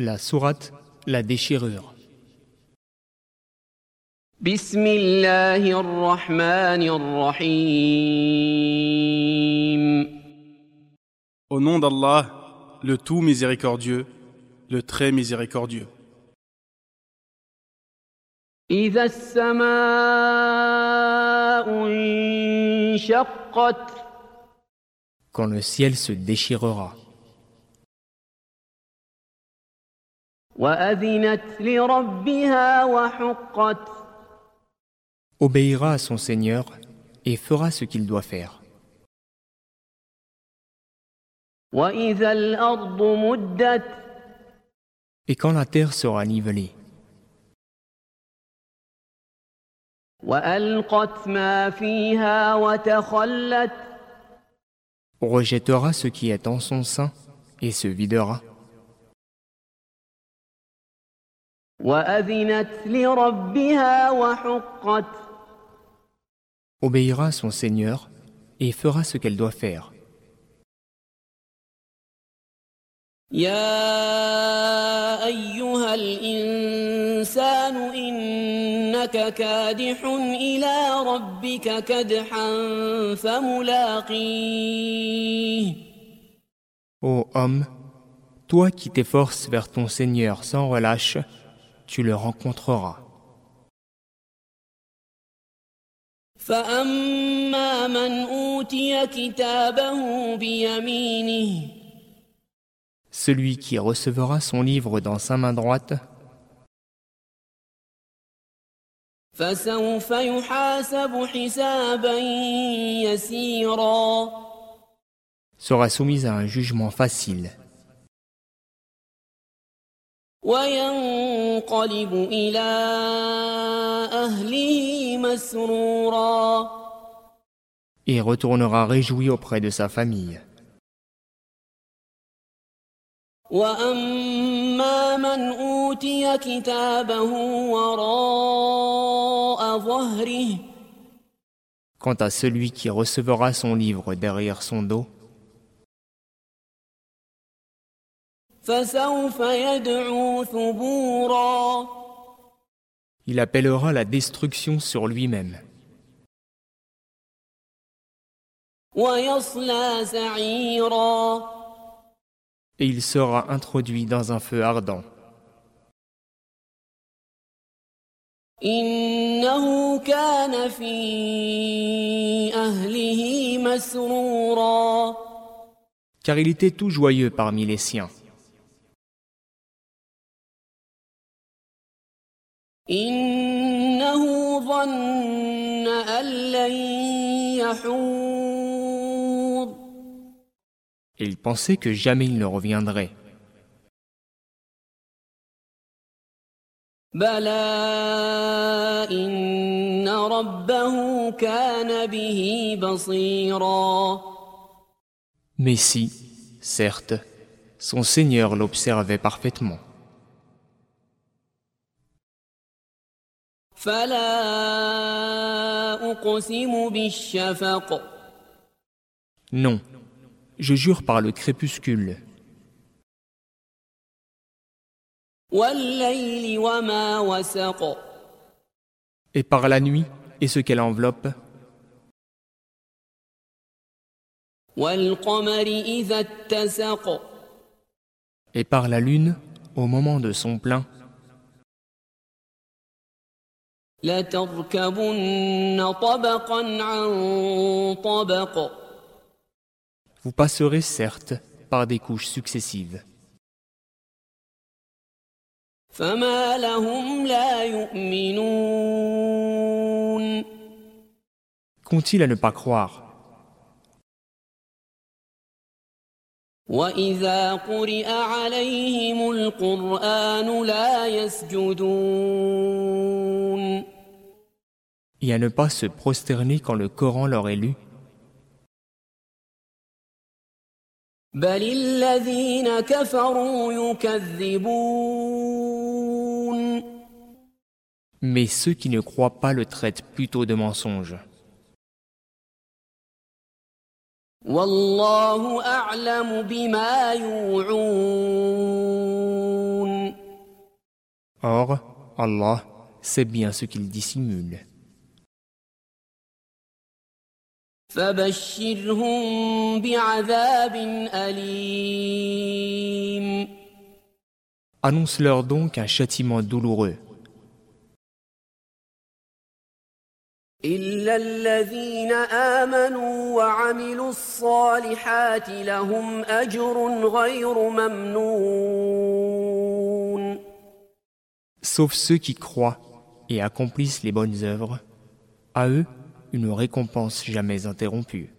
La sourate La déchirure. Au nom d'Allah, le tout miséricordieux, le très miséricordieux. Quand le ciel se déchirera. obéira à son Seigneur et fera ce qu'il doit faire. Et quand la terre sera nivelée, rejettera ce qui est en son sein et se videra. obéira à son Seigneur et fera ce qu'elle doit faire. يا أيها الإنسان إنك كادح إلى ربك كدحا فملاقيه Ô homme, toi qui t'efforces vers ton Seigneur sans relâche, tu le rencontreras. فأما من أوتي كتابه بيمينه Celui qui recevra son livre dans sa main droite فسوف يحاسب حسابا يسيرا sera soumis à un jugement facile وينقلب إلى أهله مسرورا et retournera réjoui auprès de sa famille. وأما من أوتي كتابه وراء ظهره Quant à celui qui recevra son livre derrière son dos, فسوف يدعو ثبورا il appellera la destruction sur lui-même ويصلى سعيرا et il sera introduit dans un feu ardent. إنه كان في أهله مسرورا Car il était tout joyeux parmi les siens. إنه ظن أن لن يحور Et il pensait que jamais il ne reviendrait. بلى إن ربه كان به بصيرا Mais si, certes, son Seigneur l'observait parfaitement. Non, je jure par le crépuscule. Et par la nuit et ce qu'elle enveloppe. Et par la lune au moment de son plein. Vous passerez certes par des couches successives. Qu'ont-ils à ne pas croire? وإذا قرئ عليهم القرآن لا يسجدون et à ne pas se prosterner quand le Coran leur est lu بل الذين كفروا يكذبون Mais ceux qui ne croient pas le traitent plutôt de mensonge. والله أعلم بما يوعون Or, Allah sait bien ce qu'ils dissimulent. فبشرهم بعذاب أليم Annonce-leur donc un châtiment douloureux. إلا الذين آمنوا وعملوا الصالحات لهم أجر غير ممنون Sauf ceux qui croient et accomplissent les bonnes œuvres, à eux une récompense jamais interrompue.